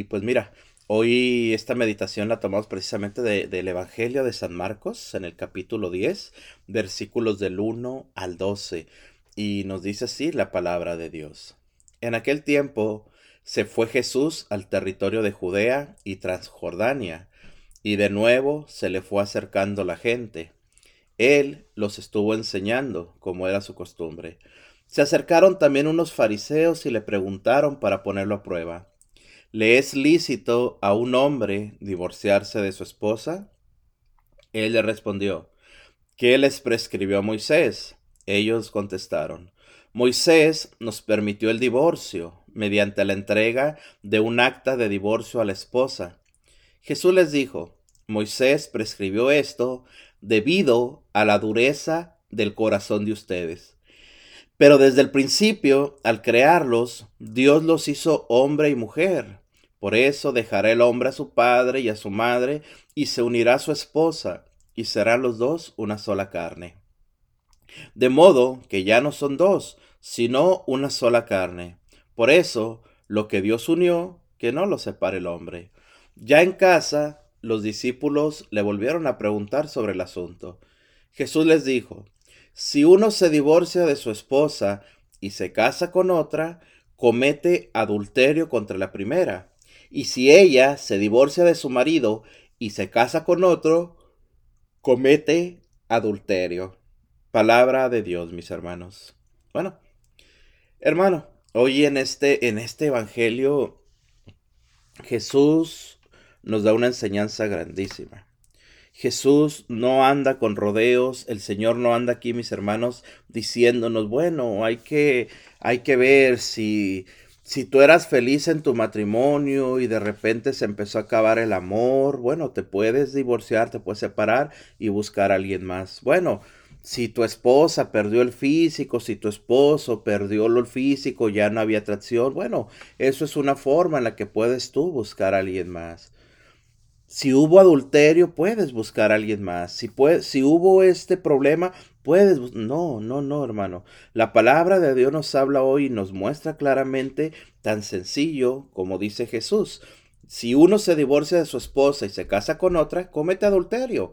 Y pues mira, hoy esta meditación la tomamos precisamente del Evangelio de San Marcos, en el capítulo 10, versículos del 1 al 12. Y nos dice así la palabra de Dios. En aquel tiempo se fue Jesús al territorio de Judea y Transjordania, y de nuevo se le fue acercando la gente. Él los estuvo enseñando, como era su costumbre. Se acercaron también unos fariseos y le preguntaron para ponerlo a prueba, ¿le es lícito a un hombre divorciarse de su esposa? Él le respondió, ¿qué les prescribió a Moisés? Ellos contestaron, Moisés nos permitió el divorcio mediante la entrega de un acta de divorcio a la esposa. Jesús les dijo, Moisés prescribió esto debido a la dureza del corazón de ustedes. Pero desde el principio, al crearlos, Dios los hizo hombre y mujer. Por eso dejará el hombre a su padre y a su madre, y se unirá a su esposa, y serán los dos una sola carne. De modo que ya no son dos, sino una sola carne. Por eso, lo que Dios unió, que no lo separe el hombre. Ya en casa, los discípulos le volvieron a preguntar sobre el asunto. Jesús les dijo, si uno se divorcia de su esposa y se casa con otra, comete adulterio contra la primera. Y si ella se divorcia de su marido y se casa con otro, comete adulterio. Palabra de Dios, mis hermanos. Bueno, hermano, hoy en este, en este evangelio, Jesús nos da una enseñanza grandísima. Jesús no anda con rodeos, el Señor no anda aquí, mis hermanos, diciéndonos, bueno, hay que, hay que ver si, si tú eras feliz en tu matrimonio y de repente se empezó a acabar el amor, bueno, te puedes divorciar, te puedes separar y buscar a alguien más. Bueno, si tu esposa perdió el físico, si tu esposo perdió lo físico, ya no había atracción, bueno, eso es una forma en la que puedes tú buscar a alguien más. Si hubo adulterio, puedes buscar a alguien más. Si, si hubo este problema, puedes... No, no, no, hermano. La palabra de Dios nos habla hoy y nos muestra claramente tan sencillo como dice Jesús. Si uno se divorcia de su esposa y se casa con otra, comete adulterio.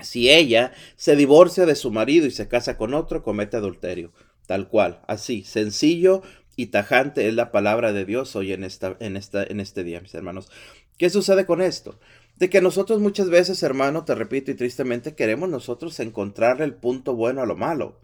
Si ella se divorcia de su marido y se casa con otro, comete adulterio. Tal cual, así, sencillo y tajante es la palabra de Dios hoy en, esta, en, esta, en este día, mis hermanos. ¿Qué sucede con esto? De que nosotros muchas veces, hermano, te repito y tristemente, queremos nosotros encontrarle el punto bueno a lo malo.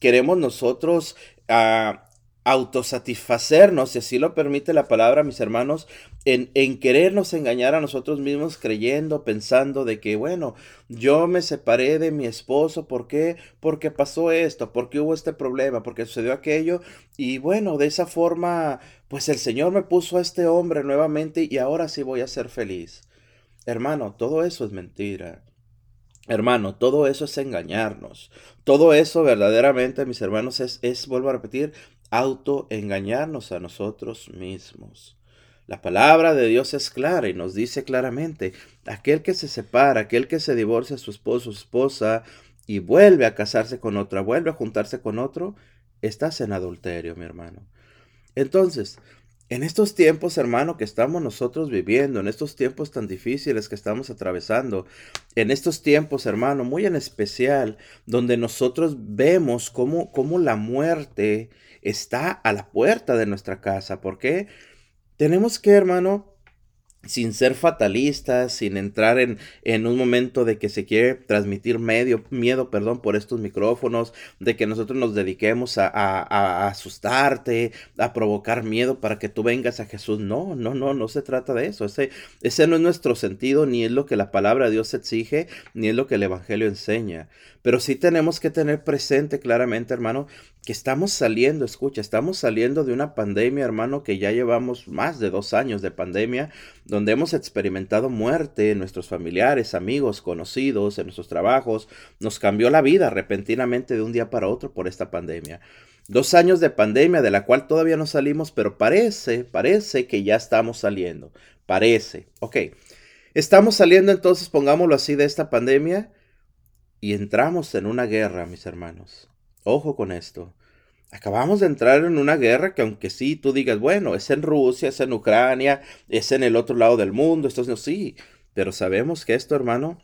Queremos nosotros ah, autosatisfacernos, si así lo permite la palabra, mis hermanos, en, en, querernos engañar a nosotros mismos creyendo, pensando de que, bueno, yo me separé de mi esposo, ¿por qué? Porque pasó esto, porque hubo este problema, porque sucedió aquello, y bueno, de esa forma, pues el Señor me puso a este hombre nuevamente y ahora sí voy a ser feliz. Hermano, todo eso es mentira. Hermano, todo eso es engañarnos. Todo eso verdaderamente, mis hermanos, es, es vuelvo a repetir, autoengañarnos a nosotros mismos. La palabra de Dios es clara y nos dice claramente, aquel que se separa, aquel que se divorcia a su esposo o esposa y vuelve a casarse con otra, vuelve a juntarse con otro, estás en adulterio, mi hermano. Entonces, en estos tiempos, hermano, que estamos nosotros viviendo, en estos tiempos tan difíciles que estamos atravesando, en estos tiempos, hermano, muy en especial, donde nosotros vemos cómo, cómo la muerte está a la puerta de nuestra casa. ¿Por qué? Tenemos que, hermano, sin ser fatalistas, sin entrar en, en, un momento de que se quiere transmitir medio, miedo perdón, por estos micrófonos, de que nosotros nos dediquemos a, a, asustarte, a provocar miedo para que tú vengas a Jesús. No, no, no, no se trata de eso. Ese, ese no es nuestro sentido, ni es lo que la palabra de Dios exige, ni es lo que el Evangelio enseña. Pero sí tenemos que tener presente claramente, hermano, que estamos saliendo, escucha, estamos saliendo de una pandemia, hermano, que ya llevamos más de dos años de pandemia, donde hemos experimentado muerte en nuestros familiares, amigos, conocidos, en nuestros trabajos. Nos cambió la vida repentinamente de un día para otro por esta pandemia. Dos años de pandemia de la cual todavía no salimos, pero parece, parece que ya estamos saliendo. Parece. Ok. Estamos saliendo entonces, pongámoslo así, de esta pandemia y entramos en una guerra, mis hermanos. Ojo con esto. Acabamos de entrar en una guerra que aunque sí tú digas, bueno, es en Rusia, es en Ucrania, es en el otro lado del mundo, esto no, sí, pero sabemos que esto, hermano,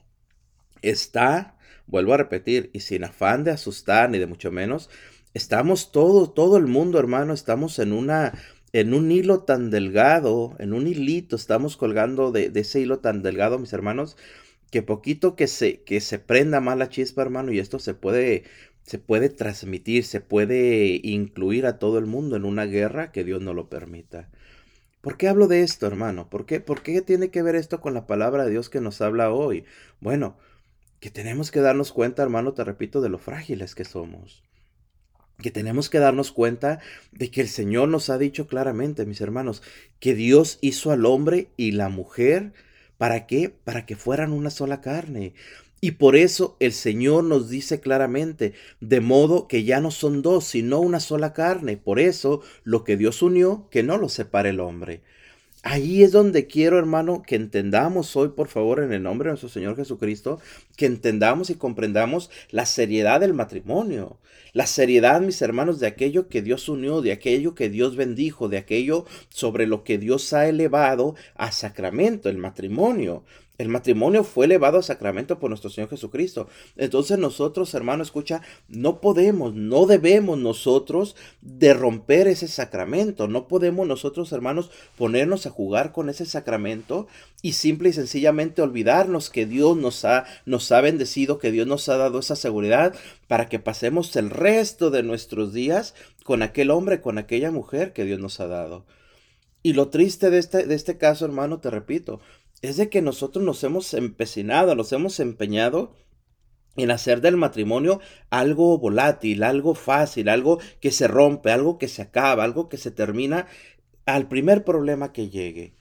está, vuelvo a repetir, y sin afán de asustar ni de mucho menos, estamos todo, todo el mundo, hermano, estamos en una, en un hilo tan delgado, en un hilito, estamos colgando de, de ese hilo tan delgado, mis hermanos, que poquito que se, que se prenda mal la chispa, hermano, y esto se puede se puede transmitir, se puede incluir a todo el mundo en una guerra que Dios no lo permita. ¿Por qué hablo de esto, hermano? ¿Por qué, ¿Por qué tiene que ver esto con la palabra de Dios que nos habla hoy? Bueno, que tenemos que darnos cuenta, hermano, te repito, de lo frágiles que somos. Que tenemos que darnos cuenta de que el Señor nos ha dicho claramente, mis hermanos, que Dios hizo al hombre y la mujer ¿Para qué? Para que fueran una sola carne. Y por eso el Señor nos dice claramente, de modo que ya no son dos, sino una sola carne. Por eso lo que Dios unió, que no lo separe el hombre. Ahí es donde quiero, hermano, que entendamos hoy, por favor, en el nombre de nuestro Señor Jesucristo, que entendamos y comprendamos la seriedad del matrimonio. La seriedad, mis hermanos, de aquello que Dios unió, de aquello que Dios bendijo, de aquello sobre lo que Dios ha elevado a sacramento, el matrimonio. El matrimonio fue elevado a sacramento por nuestro Señor Jesucristo. Entonces nosotros, hermano, escucha, no podemos, no debemos nosotros de romper ese sacramento. No podemos nosotros, hermanos, ponernos a jugar con ese sacramento y simple y sencillamente olvidarnos que Dios nos ha, nos ha bendecido, que Dios nos ha dado esa seguridad para que pasemos el resto de nuestros días con aquel hombre, con aquella mujer que Dios nos ha dado. Y lo triste de este, de este caso, hermano, te repito, es de que nosotros nos hemos empecinado, nos hemos empeñado en hacer del matrimonio algo volátil, algo fácil, algo que se rompe, algo que se acaba, algo que se termina al primer problema que llegue.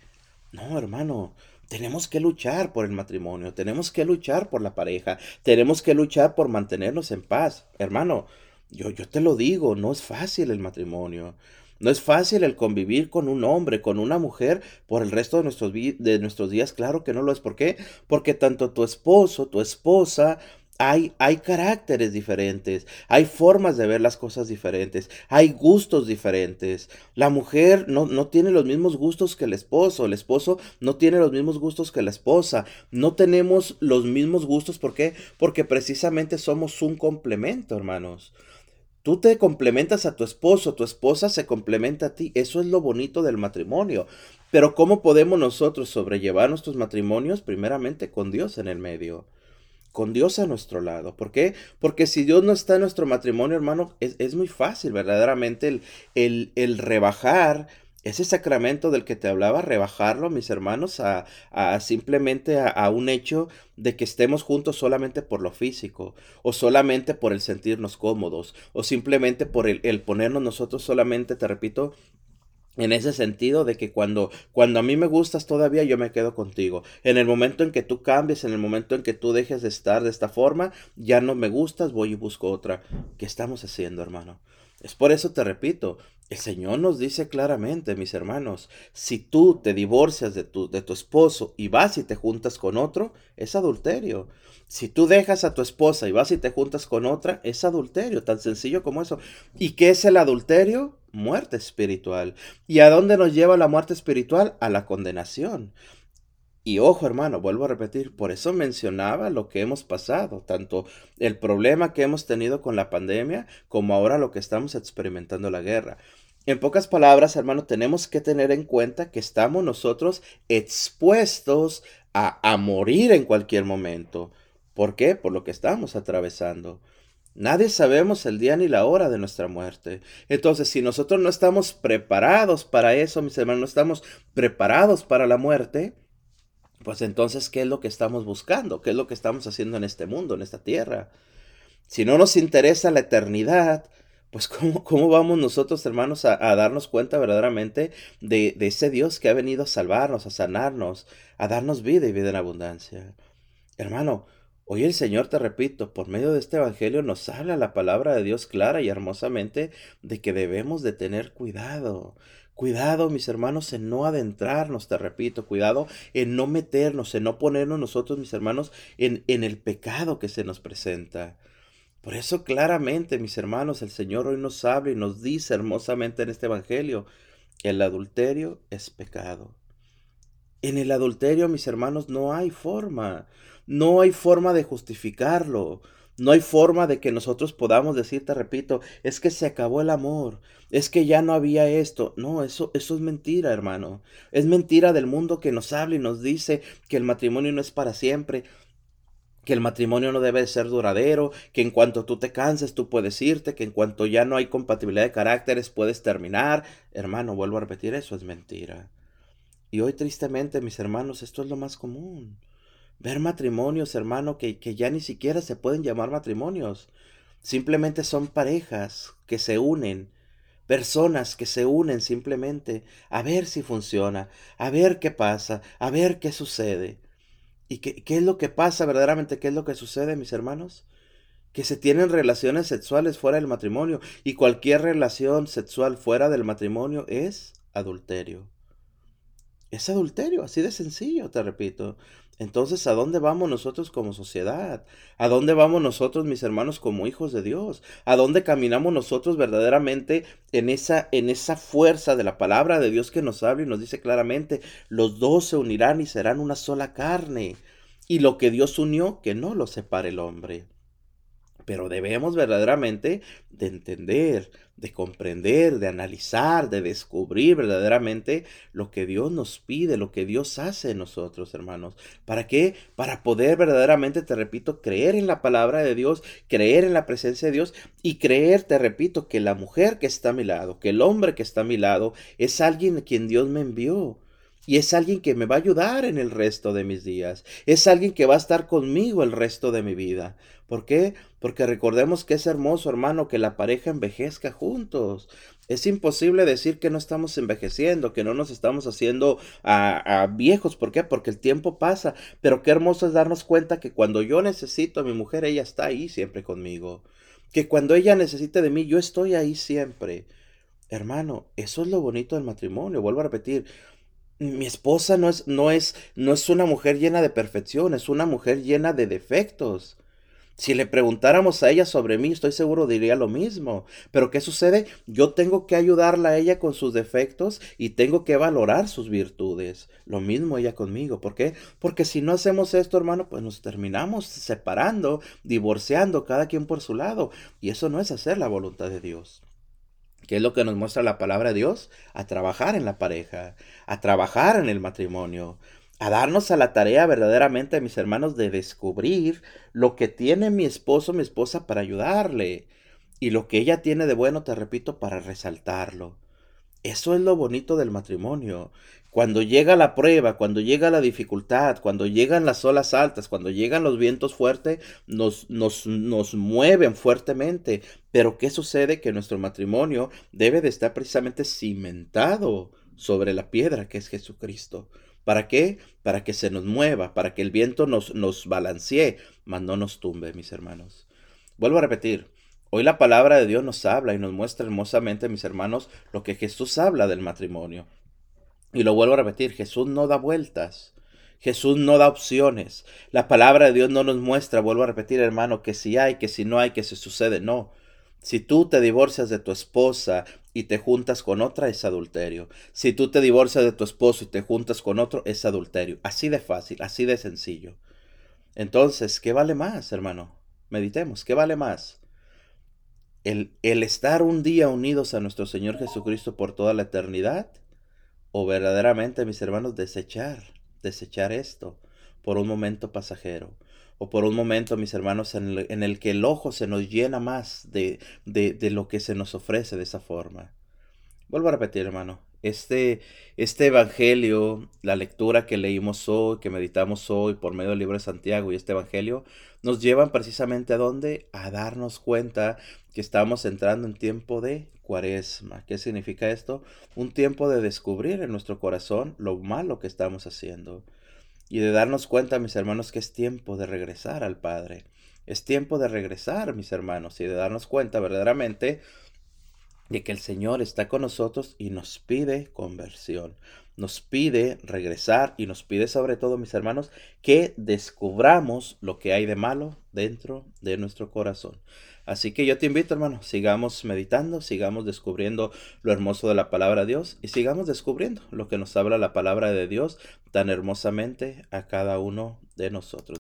No, hermano, tenemos que luchar por el matrimonio, tenemos que luchar por la pareja, tenemos que luchar por mantenernos en paz. Hermano, yo, yo te lo digo, no es fácil el matrimonio. No es fácil el convivir con un hombre, con una mujer por el resto de nuestros, de nuestros días. Claro que no lo es. ¿Por qué? Porque tanto tu esposo, tu esposa, hay, hay, caracteres diferentes, hay formas de ver las cosas diferentes, hay gustos diferentes. La mujer no, no, tiene los mismos gustos que el esposo, el esposo no tiene los mismos gustos que la esposa, no tenemos los mismos gustos. ¿Por qué? Porque precisamente somos un complemento, hermanos. Tú te complementas a tu esposo, tu esposa se complementa a ti. Eso es lo bonito del matrimonio. Pero ¿cómo podemos nosotros sobrellevar nuestros matrimonios? Primeramente con Dios en el medio. Con Dios a nuestro lado. ¿Por qué? Porque si Dios no está en nuestro matrimonio, hermano, es, muy fácil verdaderamente el, el, el rebajar ese sacramento del que te hablaba, rebajarlo, mis hermanos, a, simplemente a, un hecho de que estemos juntos solamente por lo físico, o solamente por el sentirnos cómodos, o simplemente por el, el ponernos nosotros solamente, te repito, en ese sentido de que cuando, cuando a mí me gustas todavía yo me quedo contigo. En el momento en que tú cambies, en el momento en que tú dejes de estar de esta forma, ya no me gustas, voy y busco otra. ¿Qué estamos haciendo, hermano? Es por eso te repito, el Señor nos dice claramente, mis hermanos, si tú te divorcias de tu, de tu esposo y vas y te juntas con otro, es adulterio. Si tú dejas a tu esposa y vas y te juntas con otra, es adulterio, tan sencillo como eso. ¿Y qué es el adulterio? Muerte espiritual. ¿Y a dónde nos lleva la muerte espiritual? A la condenación. Y ojo hermano, vuelvo a repetir, por eso mencionaba lo que hemos pasado, tanto el problema que hemos tenido con la pandemia como ahora lo que estamos experimentando la guerra. En pocas palabras, hermano, tenemos que tener en cuenta que estamos nosotros expuestos a, morir en cualquier momento. ¿Por qué? Por lo que estamos atravesando. Nadie sabemos el día ni la hora de nuestra muerte. Entonces, si nosotros no estamos preparados para eso, mis hermanos, no estamos preparados para la muerte, pues entonces, ¿qué es lo que estamos buscando? ¿Qué es lo que estamos haciendo en este mundo, en esta tierra? Si no nos interesa la eternidad, pues ¿cómo, cómo vamos nosotros, hermanos, a, darnos cuenta verdaderamente de, de, ese Dios que ha venido a salvarnos, a sanarnos, a darnos vida y vida en abundancia? Hermano, hoy el Señor, te repito, por medio de este Evangelio nos habla la palabra de Dios clara y hermosamente de que debemos de tener cuidado. Cuidado, mis hermanos, en no adentrarnos, te repito, cuidado en no meternos, en no ponernos nosotros, mis hermanos, en, en el pecado que se nos presenta. Por eso claramente, mis hermanos, el Señor hoy nos habla y nos dice hermosamente en este Evangelio, el adulterio es pecado. En el adulterio, mis hermanos, no hay forma, no hay forma de justificarlo. No hay forma de que nosotros podamos decir, te repito, es que se acabó el amor, es que ya no había esto. No, eso, eso es mentira, hermano. Es mentira del mundo que nos habla y nos dice que el matrimonio no es para siempre, que el matrimonio no debe ser duradero, que en cuanto tú te canses tú puedes irte, que en cuanto ya no hay compatibilidad de caracteres puedes terminar. Hermano, vuelvo a repetir, eso es mentira. Y hoy tristemente, mis hermanos, esto es lo más común. Ver matrimonios, hermano, que, que ya ni siquiera se pueden llamar matrimonios. Simplemente son parejas que se unen, personas que se unen simplemente a ver si funciona, a ver qué pasa, a ver qué sucede. ¿Y qué, qué, es lo que pasa verdaderamente? ¿Qué es lo que sucede, mis hermanos? Que se tienen relaciones sexuales fuera del matrimonio y cualquier relación sexual fuera del matrimonio es adulterio. Es adulterio, así de sencillo, te repito. Entonces, ¿a dónde vamos nosotros como sociedad? ¿A dónde vamos nosotros, mis hermanos, como hijos de Dios? ¿A dónde caminamos nosotros verdaderamente en esa, en esa fuerza de la palabra de Dios que nos habla y nos dice claramente, los dos se unirán y serán una sola carne? Y lo que Dios unió, que no lo separe el hombre. Pero debemos verdaderamente de entender, de comprender, de analizar, de descubrir verdaderamente lo que Dios nos pide, lo que Dios hace en nosotros, hermanos. ¿Para qué? Para poder verdaderamente, te repito, creer en la palabra de Dios, creer en la presencia de Dios y creer, te repito, que la mujer que está a mi lado, que el hombre que está a mi lado, es alguien a quien Dios me envió. Y es alguien que me va a ayudar en el resto de mis días. Es alguien que va a estar conmigo el resto de mi vida. ¿Por qué? Porque recordemos que es hermoso, hermano, que la pareja envejezca juntos. Es imposible decir que no estamos envejeciendo, que no nos estamos haciendo a, viejos. ¿Por qué? Porque el tiempo pasa. Pero qué hermoso es darnos cuenta que cuando yo necesito a mi mujer, ella está ahí siempre conmigo. Que cuando ella necesite de mí, yo estoy ahí siempre. Hermano, eso es lo bonito del matrimonio. Vuelvo a repetir, mi esposa no es, no es, no es una mujer llena de perfección, es una mujer llena de defectos. Si le preguntáramos a ella sobre mí, estoy seguro diría lo mismo. Pero ¿qué sucede? Yo tengo que ayudarla a ella con sus defectos y tengo que valorar sus virtudes. Lo mismo ella conmigo. ¿Por qué? Porque si no hacemos esto, hermano, pues nos terminamos separando, divorciando, cada quien por su lado. Y eso no es hacer la voluntad de Dios. ¿Qué es lo que nos muestra la palabra de Dios? A trabajar en la pareja, a trabajar en el matrimonio, a darnos a la tarea verdaderamente, mis hermanos, de descubrir lo que tiene mi esposo, mi esposa para ayudarle y lo que ella tiene de bueno, te repito, para resaltarlo. Eso es lo bonito del matrimonio. Cuando llega la prueba, cuando llega la dificultad, cuando llegan las olas altas, cuando llegan los vientos fuertes, nos, nos, nos mueven fuertemente. Pero ¿qué sucede? Que nuestro matrimonio debe de estar precisamente cimentado sobre la piedra que es Jesucristo. ¿Para qué? Para que se nos mueva, para que el viento nos, nos balancee, mas no nos tumbe, mis hermanos. Vuelvo a repetir, hoy la palabra de Dios nos habla y nos muestra hermosamente, mis hermanos, lo que Jesús habla del matrimonio. Y lo vuelvo a repetir, Jesús no da vueltas. Jesús no da opciones. La palabra de Dios no nos muestra, vuelvo a repetir, hermano, que si hay, que si no hay, que se sucede. No. Si tú te divorcias de tu esposa y te juntas con otra, es adulterio. Si tú te divorcias de tu esposo y te juntas con otro, es adulterio. Así de fácil, así de sencillo. Entonces, ¿qué vale más, hermano? Meditemos, ¿qué vale más? El, el estar un día unidos a nuestro Señor Jesucristo por toda la eternidad o verdaderamente, mis hermanos, desechar, desechar esto por un momento pasajero o por un momento, mis hermanos, en el, que el ojo se nos llena más de, de, lo que se nos ofrece de esa forma. Vuelvo a repetir, hermano, este, este Evangelio, la lectura que leímos hoy, que meditamos hoy por medio del libro de Santiago y este Evangelio, nos llevan precisamente a dónde? A darnos cuenta que estamos entrando en tiempo de cuaresma. ¿Qué significa esto? Un tiempo de descubrir en nuestro corazón lo malo que estamos haciendo y de darnos cuenta, mis hermanos, que es tiempo de regresar al Padre. Es tiempo de regresar, mis hermanos, y de darnos cuenta verdaderamente de que el Señor está con nosotros y nos pide conversión. nos pide regresar y nos pide sobre todo, mis hermanos, que descubramos lo que hay de malo dentro de nuestro corazón. Así que yo te invito, hermano, sigamos meditando, sigamos descubriendo lo hermoso de la palabra de Dios y sigamos descubriendo lo que nos habla la palabra de Dios tan hermosamente a cada uno de nosotros.